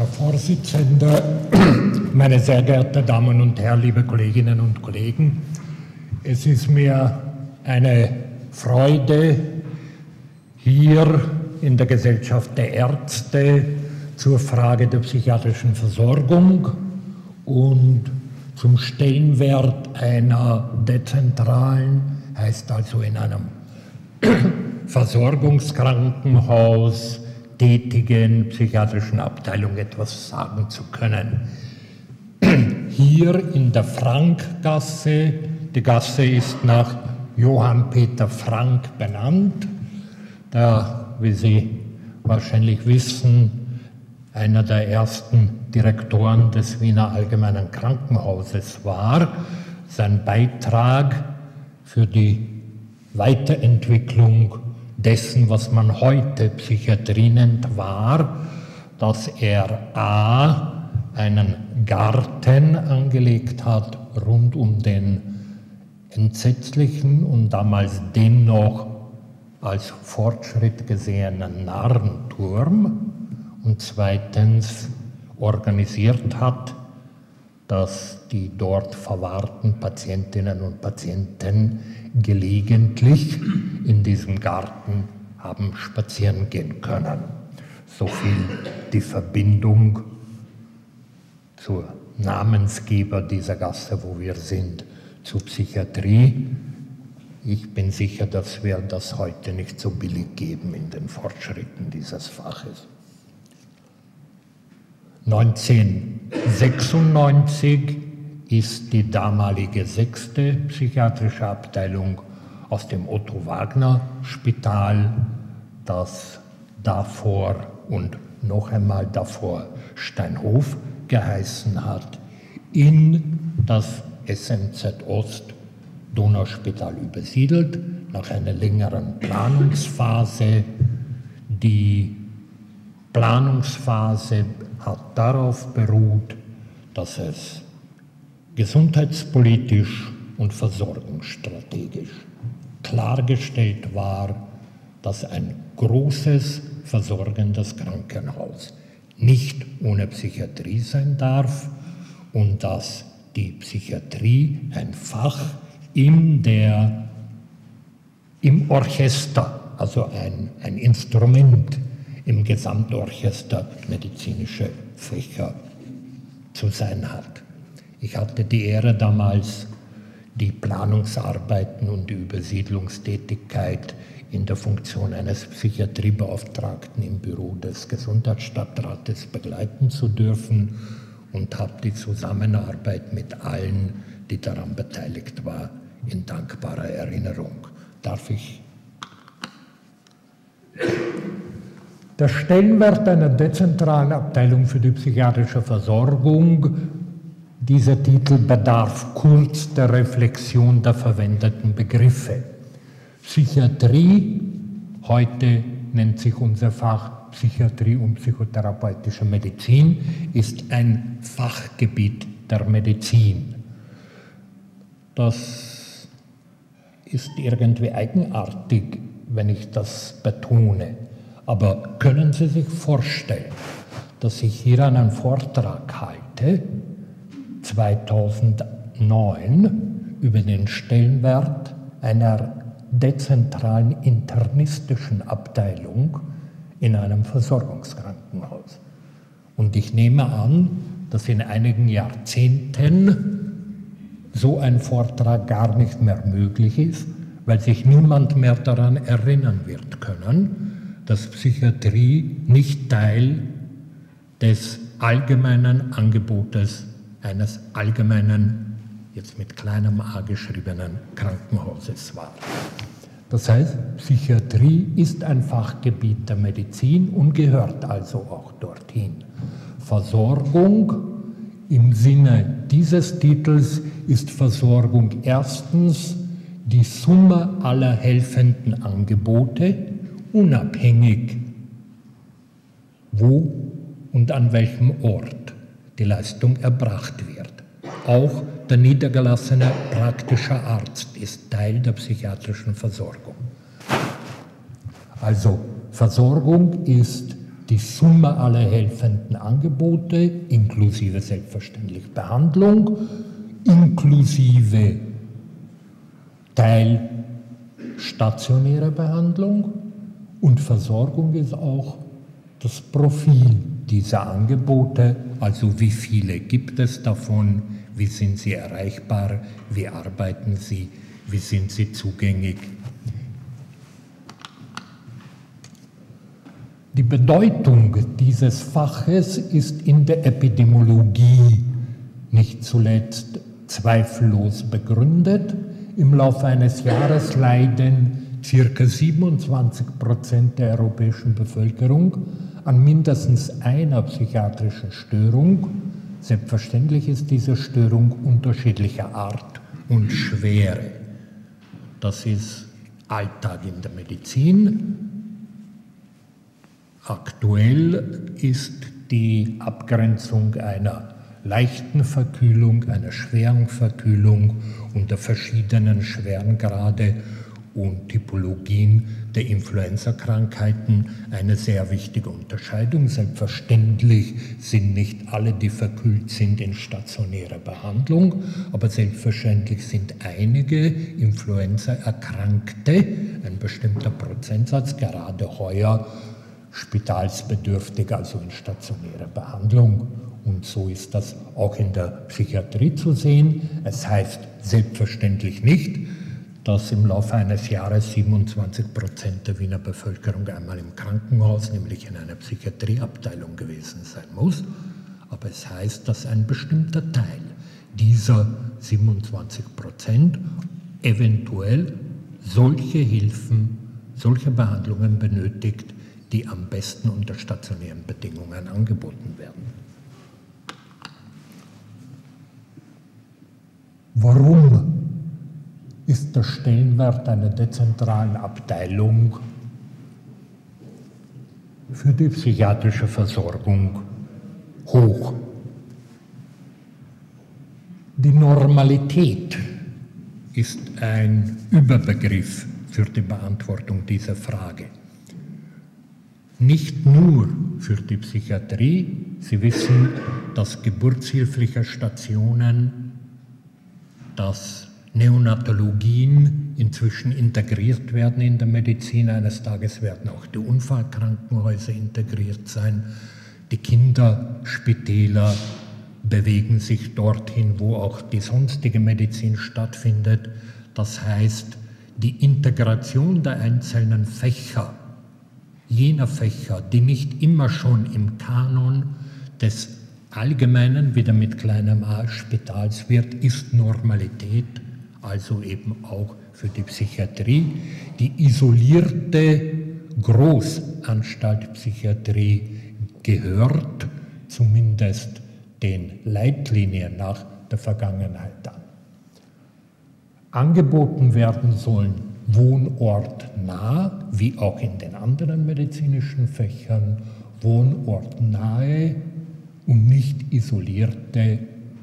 Herr Vorsitzender, meine sehr geehrten Damen und Herren, liebe Kolleginnen und Kollegen, es ist mir eine Freude, hier in der Gesellschaft der Ärzte zur Frage der psychiatrischen Versorgung und zum Stellenwert einer dezentralen, heißt also in einem Versorgungskrankenhaus tätigen psychiatrischen Abteilung etwas sagen zu können. Hier in der Frankgasse, die Gasse ist nach Johann Peter Frank benannt, der, wie Sie wahrscheinlich wissen, einer der ersten Direktoren des Wiener Allgemeinen Krankenhauses war. Sein Beitrag für die Weiterentwicklung dessen, was man heute Psychiatrie nennt, war, dass er a. einen Garten angelegt hat rund um den entsetzlichen und damals dennoch als Fortschritt gesehenen Narrenturm und zweitens organisiert hat, dass die dort verwahrten Patientinnen und Patienten gelegentlich in diesem Garten haben spazieren gehen können. So viel die Verbindung zur Namensgeber dieser Gasse, wo wir sind, zur Psychiatrie. Ich bin sicher, dass wir das heute nicht so billig geben in den Fortschritten dieses Faches. 1996 ist die damalige sechste psychiatrische Abteilung aus dem Otto Wagner Spital, das davor und noch einmal davor Steinhof geheißen hat, in das SMZ Ost Donauspital übersiedelt, nach einer längeren Planungsphase. Die Planungsphase hat darauf beruht, dass es gesundheitspolitisch und versorgungsstrategisch klargestellt war, dass ein großes versorgendes Krankenhaus nicht ohne Psychiatrie sein darf und dass die Psychiatrie ein Fach in der, im Orchester, also ein, ein Instrument im Gesamtorchester medizinische Fächer zu sein hat. Ich hatte die Ehre damals, die Planungsarbeiten und die Übersiedlungstätigkeit in der Funktion eines Psychiatriebeauftragten im Büro des Gesundheitsstadtrates begleiten zu dürfen und habe die Zusammenarbeit mit allen, die daran beteiligt waren, in dankbarer Erinnerung. Darf ich Der Stellenwert einer dezentralen Abteilung für die psychiatrische Versorgung, dieser Titel bedarf kurz der Reflexion der verwendeten Begriffe. Psychiatrie, heute nennt sich unser Fach Psychiatrie und psychotherapeutische Medizin, ist ein Fachgebiet der Medizin. Das ist irgendwie eigenartig, wenn ich das betone. Aber können Sie sich vorstellen, dass ich hier einen Vortrag halte, 2009, über den Stellenwert einer dezentralen internistischen Abteilung in einem Versorgungskrankenhaus. Und ich nehme an, dass in einigen Jahrzehnten so ein Vortrag gar nicht mehr möglich ist, weil sich niemand mehr daran erinnern wird können, dass Psychiatrie nicht Teil des allgemeinen Angebotes eines allgemeinen, jetzt mit kleinem a geschriebenen Krankenhauses war. Das heißt, Psychiatrie ist ein Fachgebiet der Medizin und gehört also auch dorthin. Versorgung im Sinne dieses Titels ist Versorgung erstens die Summe aller helfenden Angebote, unabhängig, wo und an welchem Ort die Leistung erbracht wird. Auch der niedergelassene praktische Arzt ist Teil der psychiatrischen Versorgung. Also Versorgung ist die Summe aller helfenden Angebote, inklusive selbstverständlich Behandlung, inklusive teilstationäre Behandlung und Versorgung ist auch das Profil dieser Angebote, also wie viele gibt es davon, wie sind sie erreichbar, wie arbeiten sie, wie sind sie zugänglich. Die Bedeutung dieses Faches ist in der Epidemiologie nicht zuletzt zweifellos begründet. Im Laufe eines Jahres leiden ca. 27 Prozent der europäischen Bevölkerung an mindestens einer psychiatrischen Störung. Selbstverständlich ist diese Störung unterschiedlicher Art und Schwere. Das ist Alltag in der Medizin. Aktuell ist die Abgrenzung einer leichten Verkühlung, einer schweren Verkühlung unter verschiedenen Schwerengrade und Typologien der Influenzakrankheiten eine sehr wichtige Unterscheidung. Selbstverständlich sind nicht alle, die verkühlt sind, in stationärer Behandlung, aber selbstverständlich sind einige Influenza-Erkrankte, ein bestimmter Prozentsatz, gerade heuer spitalsbedürftig, also in stationärer Behandlung. Und so ist das auch in der Psychiatrie zu sehen. Es heißt selbstverständlich nicht, dass im Laufe eines Jahres 27 Prozent der Wiener Bevölkerung einmal im Krankenhaus, nämlich in einer Psychiatrieabteilung gewesen sein muss. Aber es heißt, dass ein bestimmter Teil dieser 27 Prozent eventuell solche Hilfen, solche Behandlungen benötigt, die am besten unter stationären Bedingungen angeboten werden. Warum ist der Stellenwert einer dezentralen Abteilung für die psychiatrische Versorgung hoch. Die Normalität ist ein Überbegriff für die Beantwortung dieser Frage. Nicht nur für die Psychiatrie. Sie wissen, dass geburtshilfliche Stationen, dass Neonatologien inzwischen integriert werden in der Medizin. Eines Tages werden auch die Unfallkrankenhäuser integriert sein. Die Kinderspitäler bewegen sich dorthin, wo auch die sonstige Medizin stattfindet. Das heißt, die Integration der einzelnen Fächer, jener Fächer, die nicht immer schon im Kanon des allgemeinen, wieder mit kleinem a, Spitals wird, ist Normalität also eben auch für die Psychiatrie. Die isolierte Großanstalt Psychiatrie gehört zumindest den Leitlinien nach der Vergangenheit an. Angeboten werden sollen wohnortnah, wie auch in den anderen medizinischen Fächern, wohnortnahe und nicht isolierte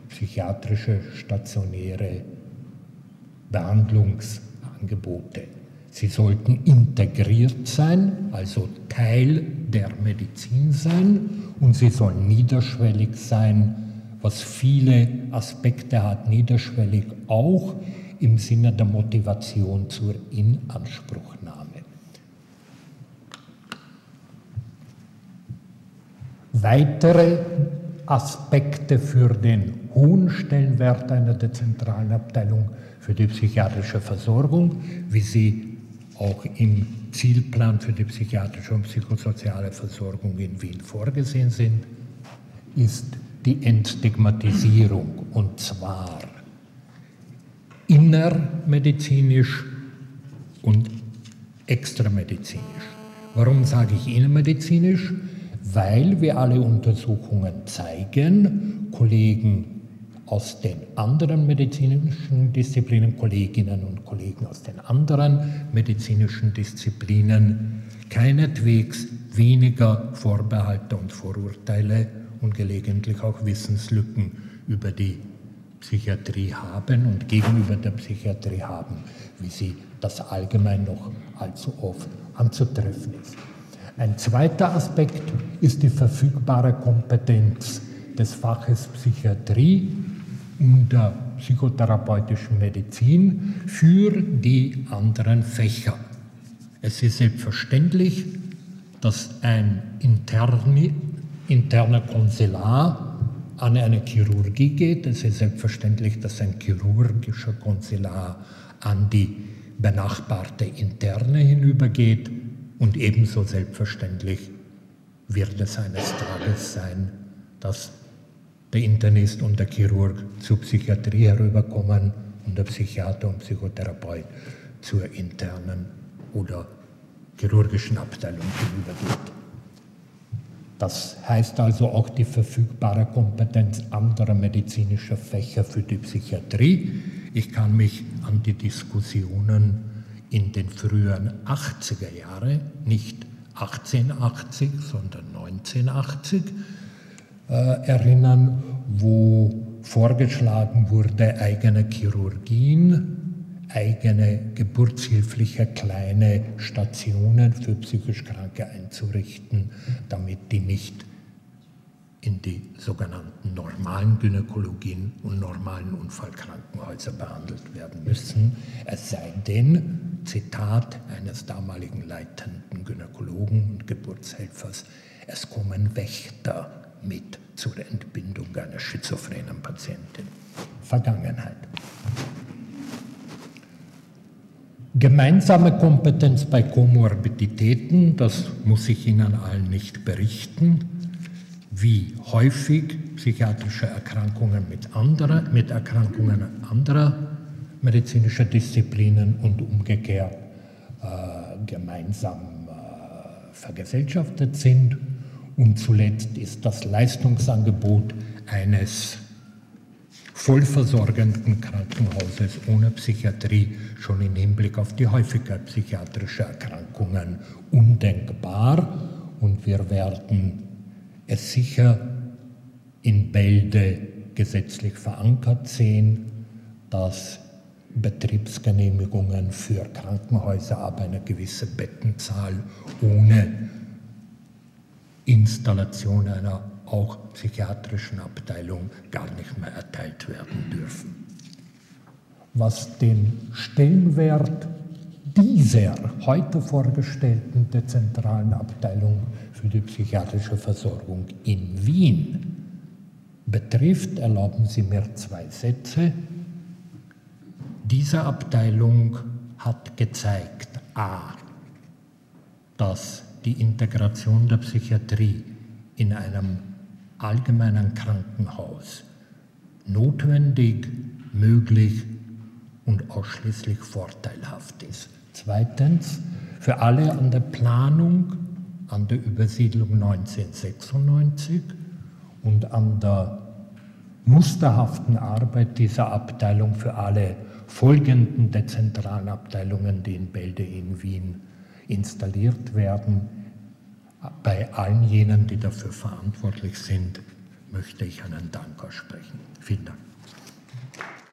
psychiatrische stationäre Behandlungsangebote. Sie sollten integriert sein, also Teil der Medizin sein und sie sollen niederschwellig sein, was viele Aspekte hat, niederschwellig auch im Sinne der Motivation zur Inanspruchnahme. Weitere Aspekte für den hohen Stellenwert einer dezentralen Abteilung für die psychiatrische Versorgung, wie sie auch im Zielplan für die psychiatrische und psychosoziale Versorgung in Wien vorgesehen sind, ist die Entstigmatisierung und zwar innermedizinisch und extramedizinisch. Warum sage ich innermedizinisch? Weil wir alle Untersuchungen zeigen, Kollegen aus den anderen medizinischen Disziplinen, Kolleginnen und Kollegen aus den anderen medizinischen Disziplinen, keinetwegs weniger Vorbehalte und Vorurteile und gelegentlich auch Wissenslücken über die Psychiatrie haben und gegenüber der Psychiatrie haben, wie sie das allgemein noch allzu oft anzutreffen ist. Ein zweiter Aspekt ist die verfügbare Kompetenz des Faches Psychiatrie und der psychotherapeutischen Medizin für die anderen Fächer. Es ist selbstverständlich, dass ein interni, interner Konsular an eine Chirurgie geht. Es ist selbstverständlich, dass ein chirurgischer Konsular an die benachbarte Interne hinübergeht. Und ebenso selbstverständlich wird es eines Tages sein, dass der Internist und der Chirurg zur Psychiatrie herüberkommen und der Psychiater und Psychotherapeut zur internen oder chirurgischen Abteilung hinübergeht. Das heißt also auch die verfügbare Kompetenz anderer medizinischer Fächer für die Psychiatrie. Ich kann mich an die Diskussionen in den frühen 80er Jahren, nicht 1880, sondern 1980, äh, erinnern, wo vorgeschlagen wurde, eigene Chirurgien, eigene geburtshilfliche kleine Stationen für psychisch Kranke einzurichten, damit die nicht in die sogenannten normalen Gynäkologien und normalen Unfallkrankenhäuser behandelt werden müssen, es sei denn, Zitat eines damaligen leitenden Gynäkologen und Geburtshelfers, es kommen Wächter mit zur Entbindung einer schizophrenen Patientin. Vergangenheit. Gemeinsame Kompetenz bei Komorbiditäten, das muss ich Ihnen allen nicht berichten wie häufig psychiatrische Erkrankungen mit, anderer, mit Erkrankungen anderer medizinischer Disziplinen und umgekehrt äh, gemeinsam äh, vergesellschaftet sind. Und zuletzt ist das Leistungsangebot eines vollversorgenden Krankenhauses ohne Psychiatrie schon im Hinblick auf die Häufigkeit psychiatrischer Erkrankungen undenkbar. Und wir werden es sicher in Bälde gesetzlich verankert sehen, dass Betriebsgenehmigungen für Krankenhäuser ab einer gewissen Bettenzahl ohne Installation einer auch psychiatrischen Abteilung gar nicht mehr erteilt werden dürfen. Was den Stellenwert dieser heute vorgestellten dezentralen Abteilung für die psychiatrische Versorgung in Wien betrifft, erlauben Sie mir zwei Sätze. Diese Abteilung hat gezeigt, a, dass die Integration der Psychiatrie in einem allgemeinen Krankenhaus notwendig, möglich und ausschließlich vorteilhaft ist. Zweitens, für alle an der Planung, an der Übersiedlung 1996 und an der musterhaften Arbeit dieser Abteilung für alle folgenden dezentralen Abteilungen, die in Bälde in Wien installiert werden. Bei allen jenen, die dafür verantwortlich sind, möchte ich einen Dank aussprechen. Vielen Dank.